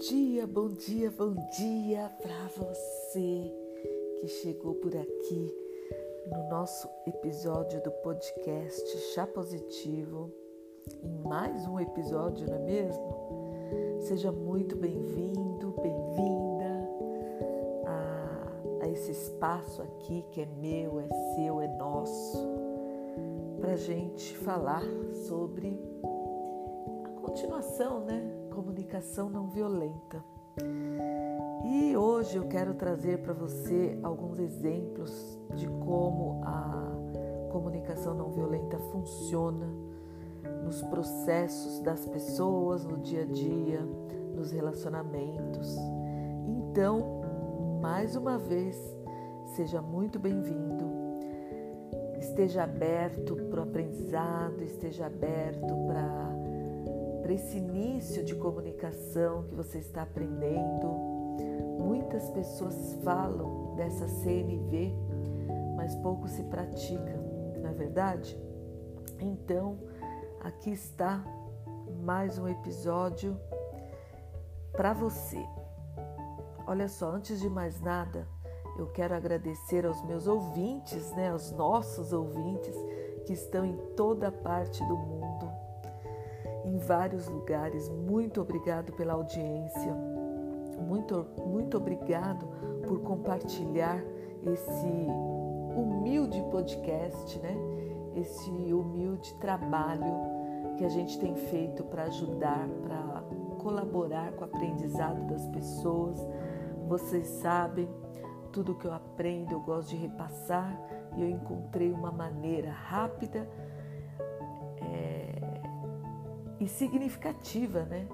dia, bom dia, bom dia para você que chegou por aqui no nosso episódio do podcast Chá Positivo, em mais um episódio, não é mesmo? Seja muito bem-vindo, bem-vinda a, a esse espaço aqui que é meu, é seu, é nosso, para gente falar sobre a continuação, né? Comunicação não violenta. E hoje eu quero trazer para você alguns exemplos de como a comunicação não violenta funciona nos processos das pessoas, no dia a dia, nos relacionamentos. Então, mais uma vez, seja muito bem-vindo. Esteja aberto para o aprendizado, esteja aberto para para esse início de comunicação que você está aprendendo. Muitas pessoas falam dessa CNV, mas pouco se pratica, não é verdade? Então, aqui está mais um episódio para você. Olha só, antes de mais nada, eu quero agradecer aos meus ouvintes, né, aos nossos ouvintes que estão em toda parte do mundo vários lugares. Muito obrigado pela audiência. Muito, muito obrigado por compartilhar esse humilde podcast, né? Esse humilde trabalho que a gente tem feito para ajudar, para colaborar com o aprendizado das pessoas. Vocês sabem, tudo que eu aprendo eu gosto de repassar e eu encontrei uma maneira rápida e significativa, né?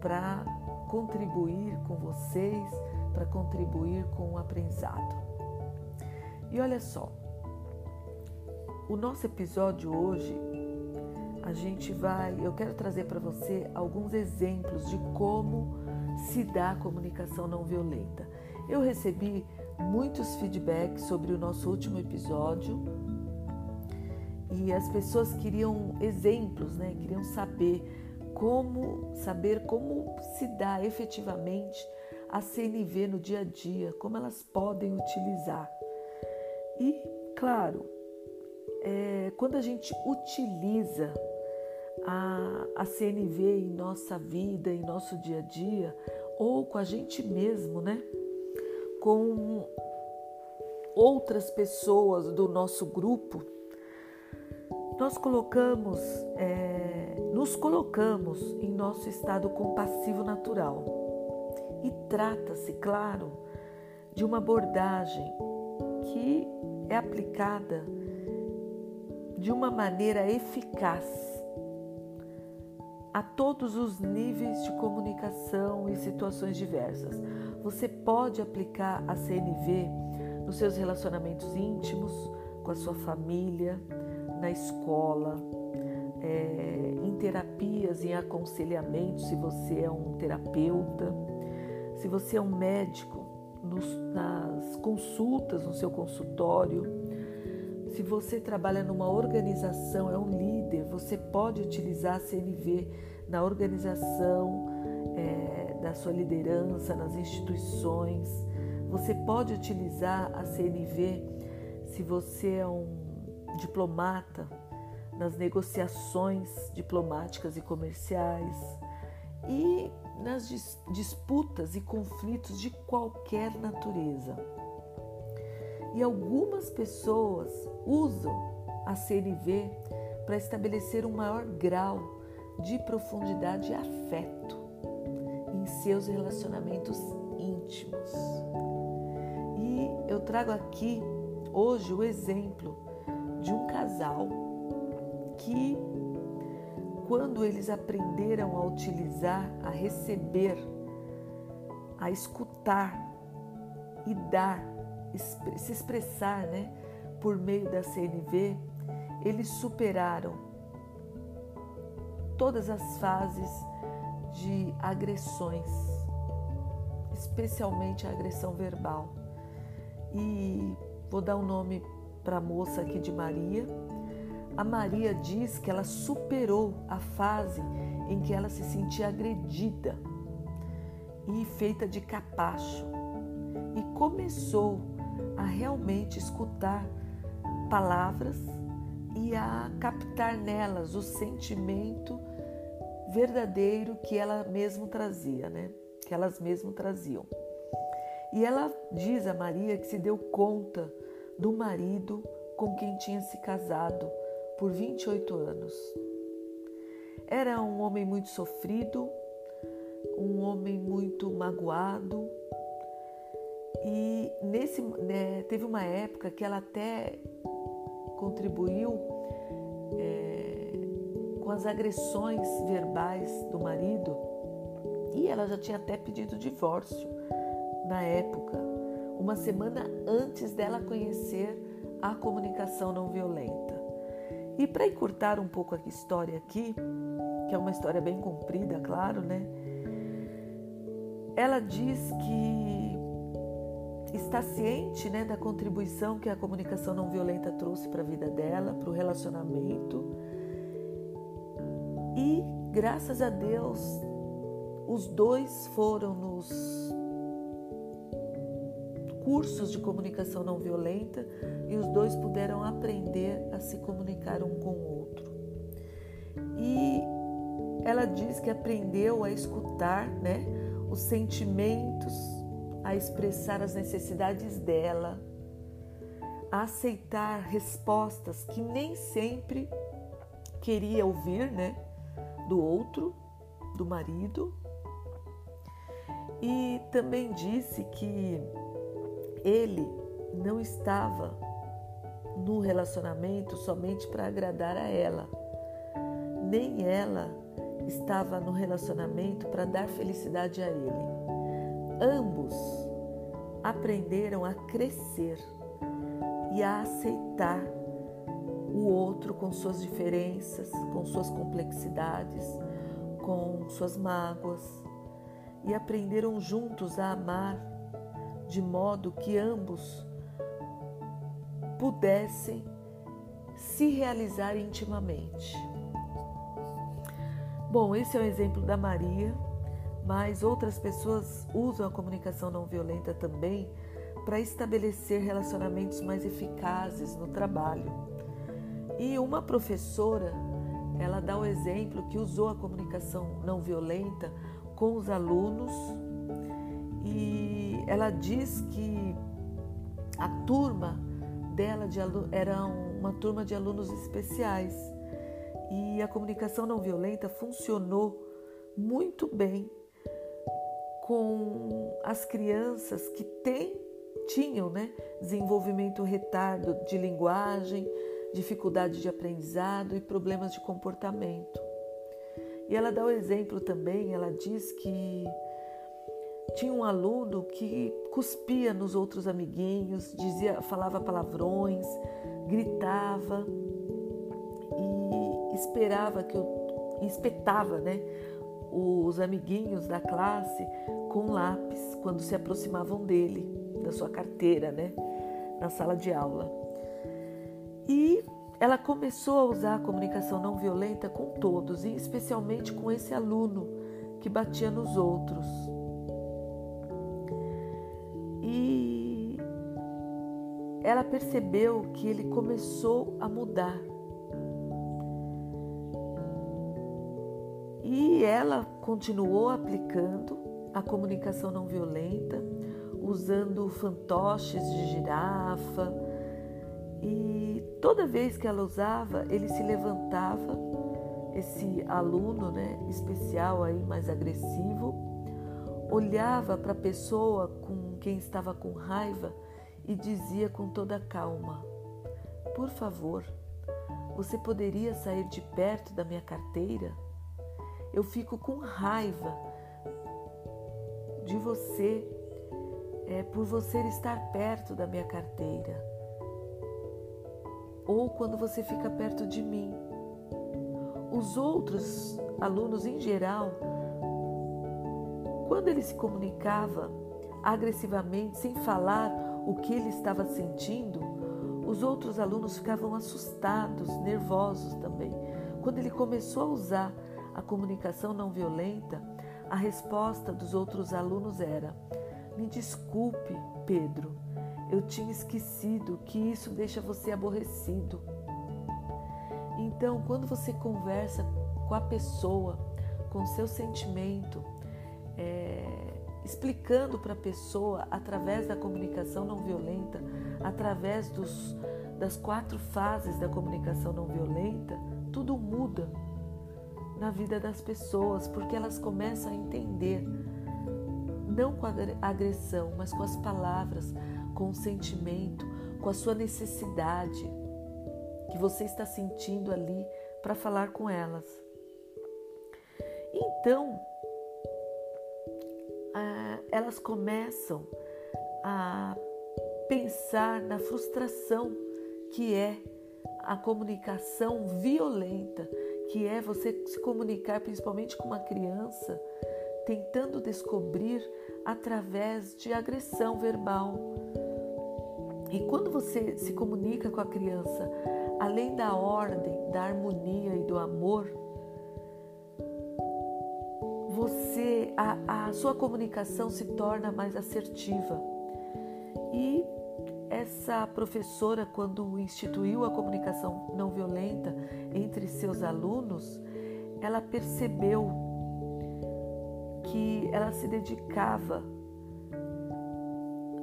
Para contribuir com vocês, para contribuir com o aprendizado. E olha só, o nosso episódio hoje, a gente vai, eu quero trazer para você alguns exemplos de como se dá a comunicação não violenta. Eu recebi muitos feedbacks sobre o nosso último episódio e as pessoas queriam exemplos, né? Queriam saber como saber como se dá efetivamente a CNV no dia a dia, como elas podem utilizar. E, claro, é, quando a gente utiliza a, a CNV em nossa vida, em nosso dia a dia, ou com a gente mesmo, né? Com outras pessoas do nosso grupo, nós colocamos, é, nos colocamos em nosso estado compassivo natural. E trata-se, claro, de uma abordagem que é aplicada de uma maneira eficaz a todos os níveis de comunicação e situações diversas. Você pode aplicar a CNV nos seus relacionamentos íntimos, com a sua família, na escola, é, em terapias, em aconselhamento, se você é um terapeuta, se você é um médico, nos, nas consultas, no seu consultório, se você trabalha numa organização, é um líder, você pode utilizar a CNV na organização é, da sua liderança, nas instituições. Você pode utilizar a CNV se você é um diplomata nas negociações diplomáticas e comerciais e nas dis disputas e conflitos de qualquer natureza. E algumas pessoas usam a CNV para estabelecer um maior grau de profundidade e afeto em seus relacionamentos íntimos. E eu trago aqui hoje o exemplo de um casal que, quando eles aprenderam a utilizar, a receber, a escutar e dar, se expressar né, por meio da CNV, eles superaram todas as fases de agressões, especialmente a agressão verbal. E vou dar um nome para a moça aqui de Maria. A Maria diz que ela superou a fase em que ela se sentia agredida. e feita de capacho e começou a realmente escutar palavras e a captar nelas o sentimento verdadeiro que ela mesmo trazia, né? Que elas mesmo traziam. E ela diz a Maria que se deu conta do marido com quem tinha se casado por 28 anos. Era um homem muito sofrido, um homem muito magoado. E nesse né, teve uma época que ela até contribuiu é, com as agressões verbais do marido e ela já tinha até pedido divórcio na época, uma semana antes dela conhecer a comunicação não violenta. E para encurtar um pouco a história aqui, que é uma história bem comprida, claro, né? Ela diz que está ciente né, da contribuição que a comunicação não violenta trouxe para a vida dela, para o relacionamento. E, graças a Deus, os dois foram nos cursos de comunicação não violenta e os dois puderam aprender a se comunicar um com o outro. E ela diz que aprendeu a escutar né, os sentimentos, a expressar as necessidades dela, a aceitar respostas que nem sempre queria ouvir né, do outro, do marido. E também disse que ele não estava no relacionamento somente para agradar a ela, nem ela estava no relacionamento para dar felicidade a ele. Ambos aprenderam a crescer e a aceitar o outro com suas diferenças, com suas complexidades, com suas mágoas e aprenderam juntos a amar de modo que ambos pudessem se realizar intimamente. Bom, esse é o exemplo da Maria, mas outras pessoas usam a comunicação não violenta também para estabelecer relacionamentos mais eficazes no trabalho. E uma professora, ela dá o exemplo que usou a comunicação não violenta com os alunos ela diz que a turma dela de era uma turma de alunos especiais e a comunicação não violenta funcionou muito bem com as crianças que têm, tinham né, desenvolvimento retardo de linguagem, dificuldade de aprendizado e problemas de comportamento. E ela dá o exemplo também, ela diz que tinha um aluno que cuspia nos outros amiguinhos, dizia, falava palavrões, gritava e esperava que eu espetava, né, os amiguinhos da classe com lápis quando se aproximavam dele, da sua carteira, né, na sala de aula. E ela começou a usar a comunicação não violenta com todos, e especialmente com esse aluno que batia nos outros. Ela percebeu que ele começou a mudar. E ela continuou aplicando a comunicação não violenta, usando fantoches de girafa. E toda vez que ela usava, ele se levantava, esse aluno né, especial aí, mais agressivo, olhava para a pessoa com quem estava com raiva e dizia com toda calma: Por favor, você poderia sair de perto da minha carteira? Eu fico com raiva de você, é, por você estar perto da minha carteira. Ou quando você fica perto de mim. Os outros alunos em geral, quando ele se comunicava agressivamente, sem falar o que ele estava sentindo, os outros alunos ficavam assustados, nervosos também. Quando ele começou a usar a comunicação não violenta, a resposta dos outros alunos era: Me desculpe, Pedro, eu tinha esquecido que isso deixa você aborrecido. Então, quando você conversa com a pessoa, com o seu sentimento, é, explicando para a pessoa através da comunicação não violenta, através dos, das quatro fases da comunicação não violenta, tudo muda na vida das pessoas, porque elas começam a entender, não com a agressão, mas com as palavras, com o sentimento, com a sua necessidade que você está sentindo ali para falar com elas. Então, elas começam a pensar na frustração que é a comunicação violenta, que é você se comunicar principalmente com uma criança, tentando descobrir através de agressão verbal. E quando você se comunica com a criança, além da ordem, da harmonia e do amor, você a, a sua comunicação se torna mais assertiva. E essa professora, quando instituiu a comunicação não violenta entre seus alunos, ela percebeu que ela se dedicava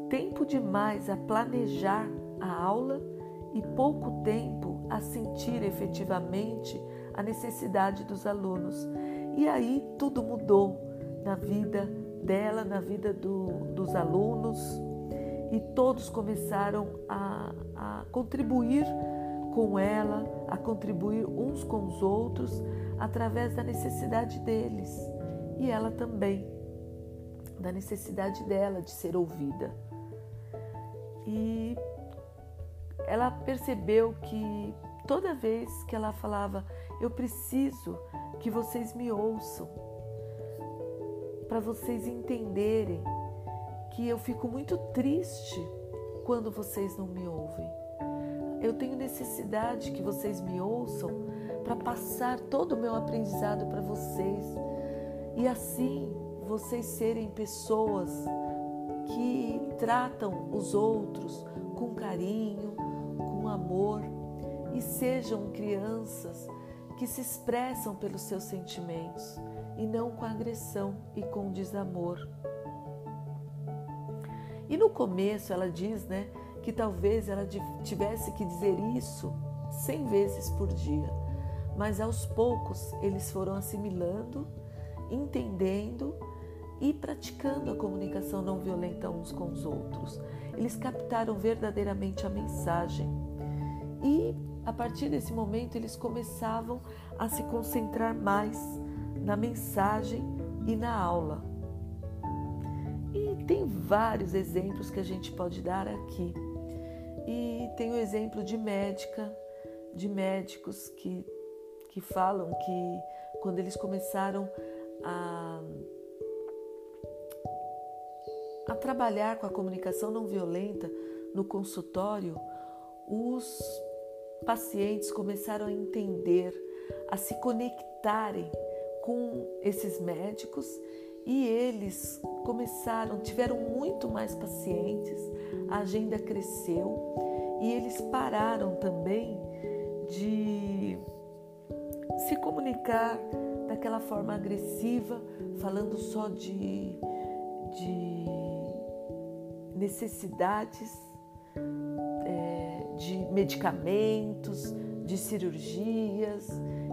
tempo demais a planejar a aula e pouco tempo a sentir efetivamente a necessidade dos alunos. E aí tudo mudou na vida dela, na vida do, dos alunos, e todos começaram a, a contribuir com ela, a contribuir uns com os outros através da necessidade deles e ela também, da necessidade dela de ser ouvida. E ela percebeu que toda vez que ela falava, eu preciso que vocês me ouçam, para vocês entenderem que eu fico muito triste quando vocês não me ouvem. Eu tenho necessidade que vocês me ouçam para passar todo o meu aprendizado para vocês e assim vocês serem pessoas que tratam os outros com carinho, com amor e sejam crianças que se expressam pelos seus sentimentos e não com agressão e com desamor. E no começo ela diz, né, que talvez ela tivesse que dizer isso cem vezes por dia, mas aos poucos eles foram assimilando, entendendo e praticando a comunicação não violenta uns com os outros. Eles captaram verdadeiramente a mensagem e a partir desse momento eles começavam a se concentrar mais na mensagem e na aula. E tem vários exemplos que a gente pode dar aqui. E tem o exemplo de médica, de médicos que, que falam que quando eles começaram a, a trabalhar com a comunicação não violenta no consultório, os pacientes começaram a entender, a se conectarem com esses médicos e eles começaram, tiveram muito mais pacientes, a agenda cresceu e eles pararam também de se comunicar daquela forma agressiva, falando só de, de necessidades de medicamentos, de cirurgias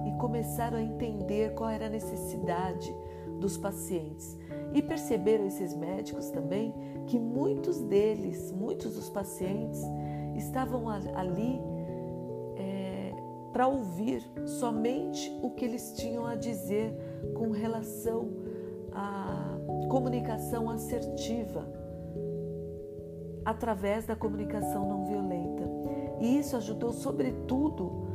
e começaram a entender qual era a necessidade dos pacientes. E perceberam esses médicos também que muitos deles, muitos dos pacientes, estavam ali é, para ouvir somente o que eles tinham a dizer com relação à comunicação assertiva através da comunicação não violenta. E isso ajudou, sobretudo,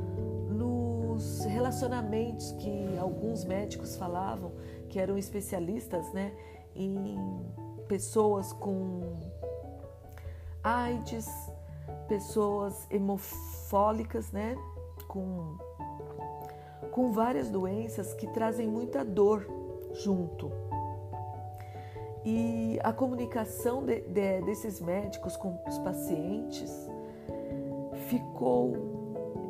nos relacionamentos que alguns médicos falavam, que eram especialistas né, em pessoas com AIDS, pessoas hemofólicas, né, com, com várias doenças que trazem muita dor junto. E a comunicação de, de, desses médicos com os pacientes ficou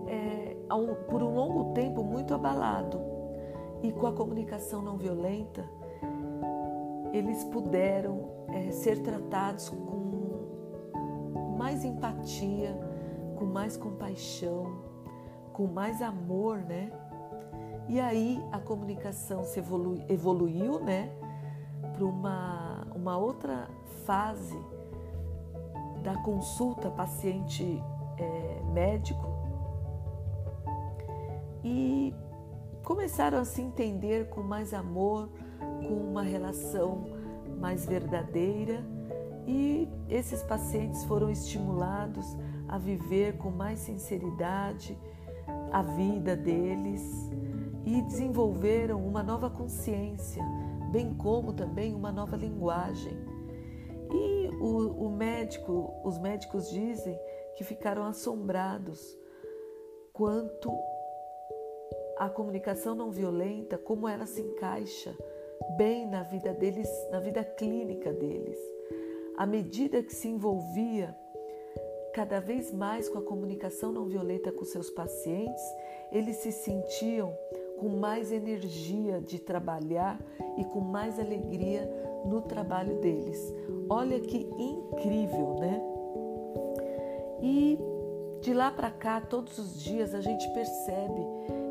é, por um longo tempo muito abalado. E com a comunicação não violenta, eles puderam é, ser tratados com mais empatia, com mais compaixão, com mais amor, né? E aí a comunicação se evolu evoluiu, né? Para uma, uma outra fase da consulta paciente é, médico e começaram a se entender com mais amor, com uma relação mais verdadeira e esses pacientes foram estimulados a viver com mais sinceridade a vida deles e desenvolveram uma nova consciência, bem como também uma nova linguagem. E o, o médico, os médicos dizem que ficaram assombrados quanto a comunicação não violenta, como ela se encaixa bem na vida deles, na vida clínica deles. À medida que se envolvia cada vez mais com a comunicação não violenta com seus pacientes, eles se sentiam com mais energia de trabalhar e com mais alegria no trabalho deles. Olha que incrível, né? E de lá para cá, todos os dias, a gente percebe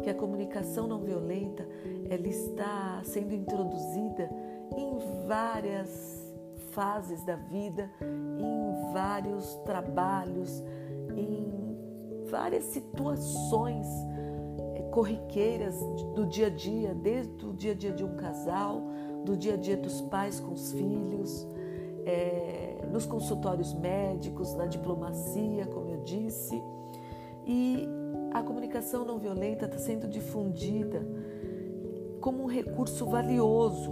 que a comunicação não violenta ela está sendo introduzida em várias fases da vida, em vários trabalhos, em várias situações eh, corriqueiras do dia a dia, desde o dia a dia de um casal, do dia a dia dos pais com os filhos, é, nos consultórios médicos, na diplomacia, como eu disse. E a comunicação não violenta está sendo difundida como um recurso valioso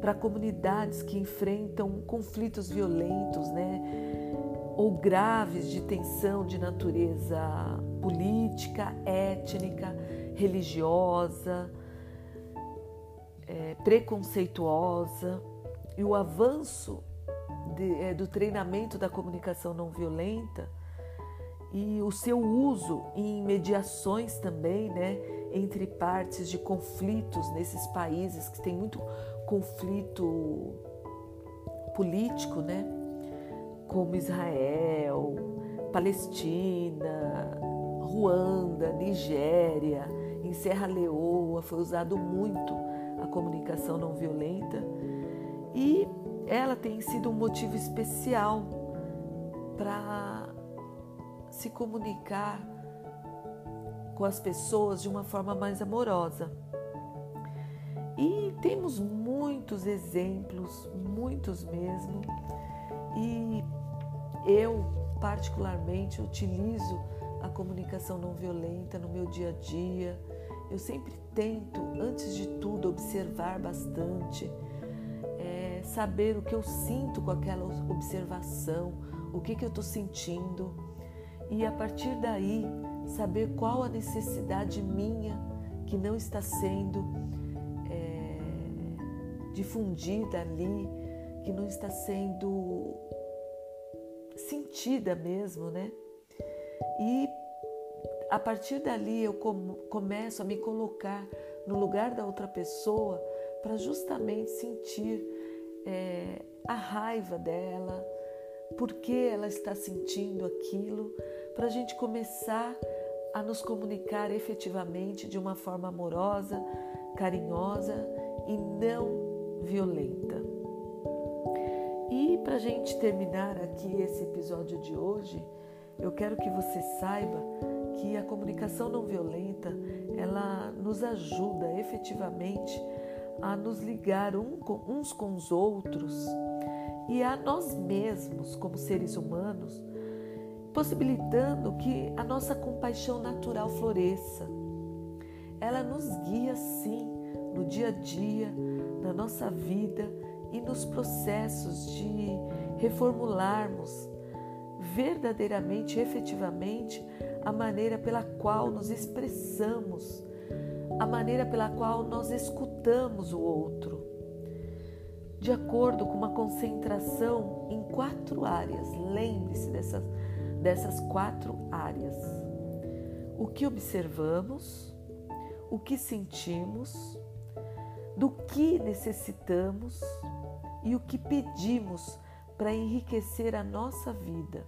para comunidades que enfrentam conflitos violentos, né? ou graves de tensão de natureza política, étnica, religiosa, é, preconceituosa. E o avanço de, é, do treinamento da comunicação não violenta e o seu uso em mediações também, né, entre partes de conflitos nesses países que tem muito conflito político, né? Como Israel, Palestina, Ruanda, Nigéria, em Serra Leoa foi usado muito a comunicação não violenta e ela tem sido um motivo especial para se comunicar com as pessoas de uma forma mais amorosa. E temos muitos exemplos, muitos mesmo, e eu particularmente utilizo a comunicação não violenta no meu dia a dia. Eu sempre tento, antes de tudo, observar bastante, saber o que eu sinto com aquela observação, o que, que eu estou sentindo, e a partir daí saber qual a necessidade minha que não está sendo difundida ali, que não está sendo sentida mesmo, né? E a partir dali eu começo a me colocar no lugar da outra pessoa para justamente sentir é, a raiva dela, por que ela está sentindo aquilo, para a gente começar a nos comunicar efetivamente de uma forma amorosa, carinhosa e não violenta. E para a gente terminar aqui esse episódio de hoje, eu quero que você saiba que a comunicação não violenta ela nos ajuda efetivamente a nos ligar uns com os outros e a nós mesmos como seres humanos, possibilitando que a nossa compaixão natural floresça. Ela nos guia sim no dia a dia, na nossa vida e nos processos de reformularmos verdadeiramente, efetivamente, a maneira pela qual nos expressamos, a maneira pela qual nós escutamos o outro. de acordo com uma concentração em quatro áreas. Lembre-se dessas, dessas quatro áreas: o que observamos, o que sentimos, do que necessitamos e o que pedimos para enriquecer a nossa vida.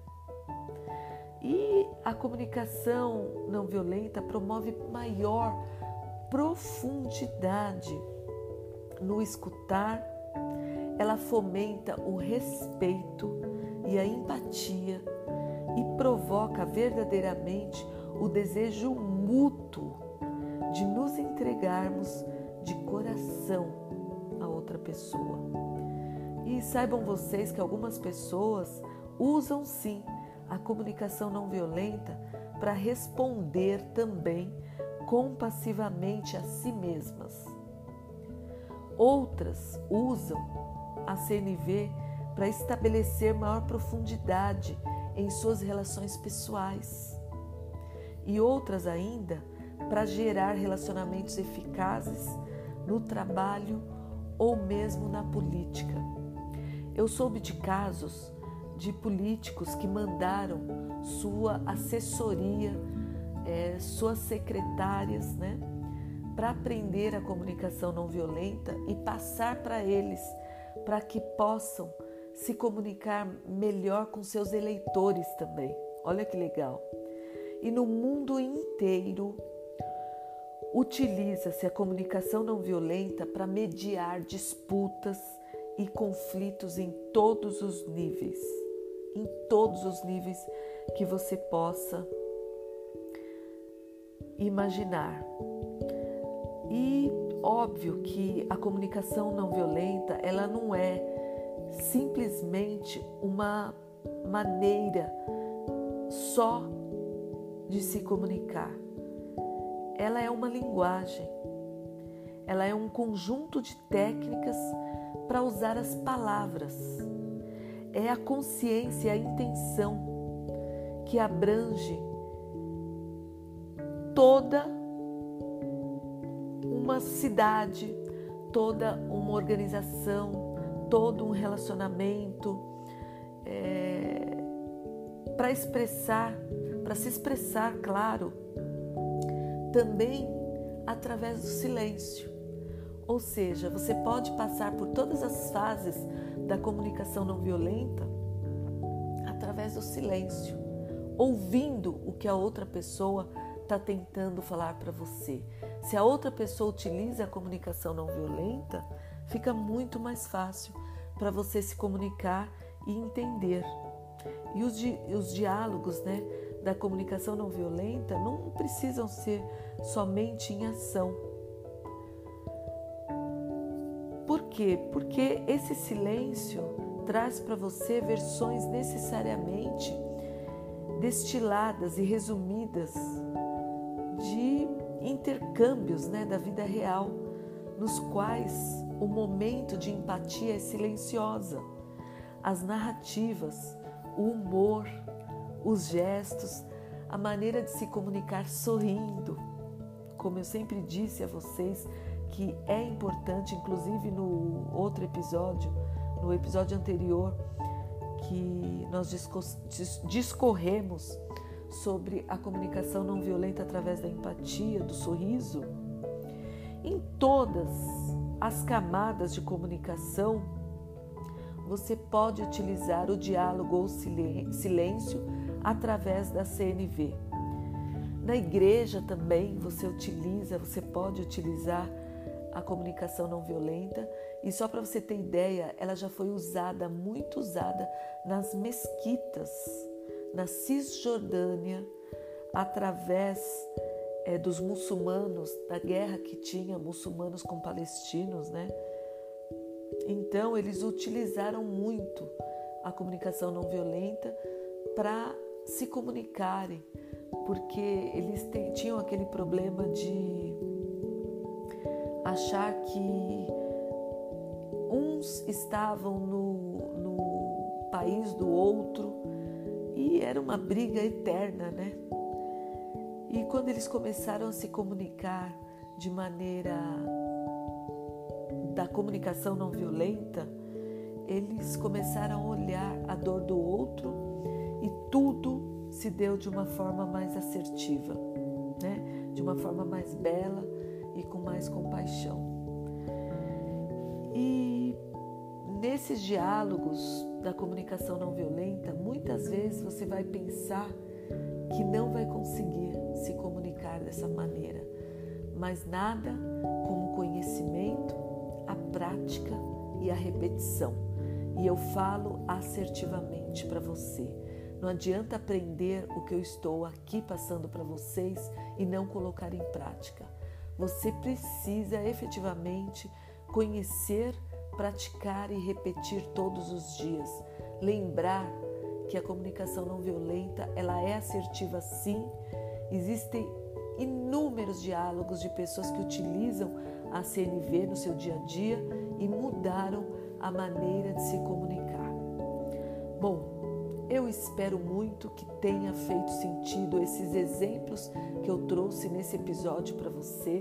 E a comunicação não violenta promove maior profundidade no escutar, ela fomenta o respeito e a empatia e provoca verdadeiramente o desejo mútuo de nos entregarmos de coração a outra pessoa. E saibam vocês que algumas pessoas usam sim a comunicação não violenta para responder também compassivamente a si mesmas. Outras usam a CNV para estabelecer maior profundidade em suas relações pessoais. E outras ainda para gerar relacionamentos eficazes no trabalho ou mesmo na política. Eu soube de casos de políticos que mandaram sua assessoria, é, suas secretárias, né, para aprender a comunicação não violenta e passar para eles, para que possam se comunicar melhor com seus eleitores também. Olha que legal. E no mundo inteiro utiliza-se a comunicação não violenta para mediar disputas e conflitos em todos os níveis em todos os níveis que você possa imaginar. E óbvio que a comunicação não violenta, ela não é simplesmente uma maneira só de se comunicar. Ela é uma linguagem. Ela é um conjunto de técnicas para usar as palavras é a consciência, a intenção que abrange toda uma cidade, toda uma organização, todo um relacionamento, é, para expressar, para se expressar, claro, também através do silêncio. Ou seja, você pode passar por todas as fases da comunicação não violenta através do silêncio, ouvindo o que a outra pessoa está tentando falar para você. Se a outra pessoa utiliza a comunicação não violenta, fica muito mais fácil para você se comunicar e entender. E os, di os diálogos né, da comunicação não violenta não precisam ser somente em ação por quê? Porque esse silêncio traz para você versões necessariamente destiladas e resumidas de intercâmbios né, da vida real, nos quais o momento de empatia é silenciosa. As narrativas, o humor, os gestos, a maneira de se comunicar sorrindo. Como eu sempre disse a vocês, que é importante, inclusive no outro episódio, no episódio anterior, que nós discorremos sobre a comunicação não violenta através da empatia, do sorriso. Em todas as camadas de comunicação, você pode utilizar o diálogo ou silêncio através da CNV. Na igreja também você utiliza, você pode utilizar a comunicação não violenta. E só para você ter ideia, ela já foi usada, muito usada, nas mesquitas, na Cisjordânia, através é, dos muçulmanos, da guerra que tinha muçulmanos com palestinos, né? Então, eles utilizaram muito a comunicação não violenta para se comunicarem, porque eles tinham aquele problema de achar que uns estavam no, no país do outro e era uma briga eterna, né? E quando eles começaram a se comunicar de maneira da comunicação não violenta, eles começaram a olhar a dor do outro e tudo se deu de uma forma mais assertiva, né? de uma forma mais bela e com mais compaixão. E nesses diálogos da comunicação não violenta, muitas vezes você vai pensar que não vai conseguir se comunicar dessa maneira, mas nada como conhecimento, a prática e a repetição. E eu falo assertivamente para você. Não adianta aprender o que eu estou aqui passando para vocês e não colocar em prática. Você precisa efetivamente conhecer, praticar e repetir todos os dias. Lembrar que a comunicação não violenta, ela é assertiva sim. Existem inúmeros diálogos de pessoas que utilizam a CNV no seu dia a dia e mudaram a maneira de se comunicar. Bom, eu espero muito que tenha feito sentido esses exemplos que eu trouxe nesse episódio para você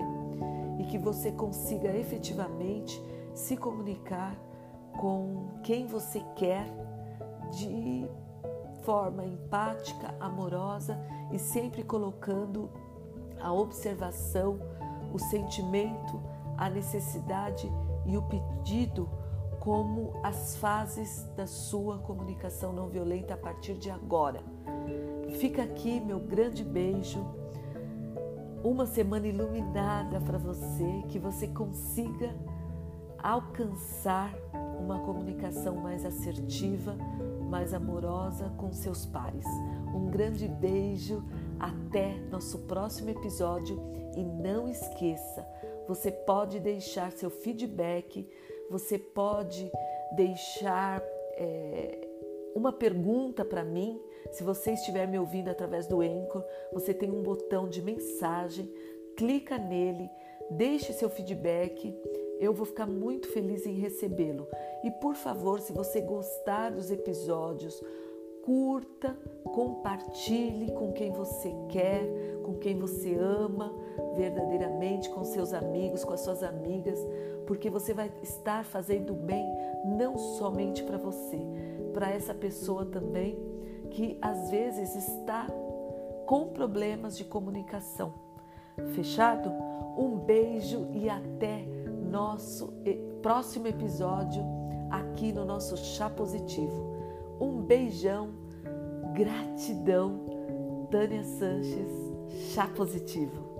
e que você consiga efetivamente se comunicar com quem você quer de forma empática, amorosa e sempre colocando a observação, o sentimento, a necessidade e o pedido como as fases da sua comunicação não violenta a partir de agora. Fica aqui meu grande beijo. Uma semana iluminada para você, que você consiga alcançar uma comunicação mais assertiva, mais amorosa com seus pares. Um grande beijo, até nosso próximo episódio e não esqueça, você pode deixar seu feedback, você pode deixar é, uma pergunta para mim. Se você estiver me ouvindo através do Anchor, você tem um botão de mensagem, clica nele, deixe seu feedback eu vou ficar muito feliz em recebê-lo. E por favor, se você gostar dos episódios, curta, compartilhe com quem você quer, com quem você ama verdadeiramente, com seus amigos, com as suas amigas, porque você vai estar fazendo bem não somente para você, para essa pessoa também que às vezes está com problemas de comunicação. Fechado? Um beijo e até nosso próximo episódio aqui no nosso Chá Positivo. Um beijão, gratidão, Tânia Sanches, Chá Positivo.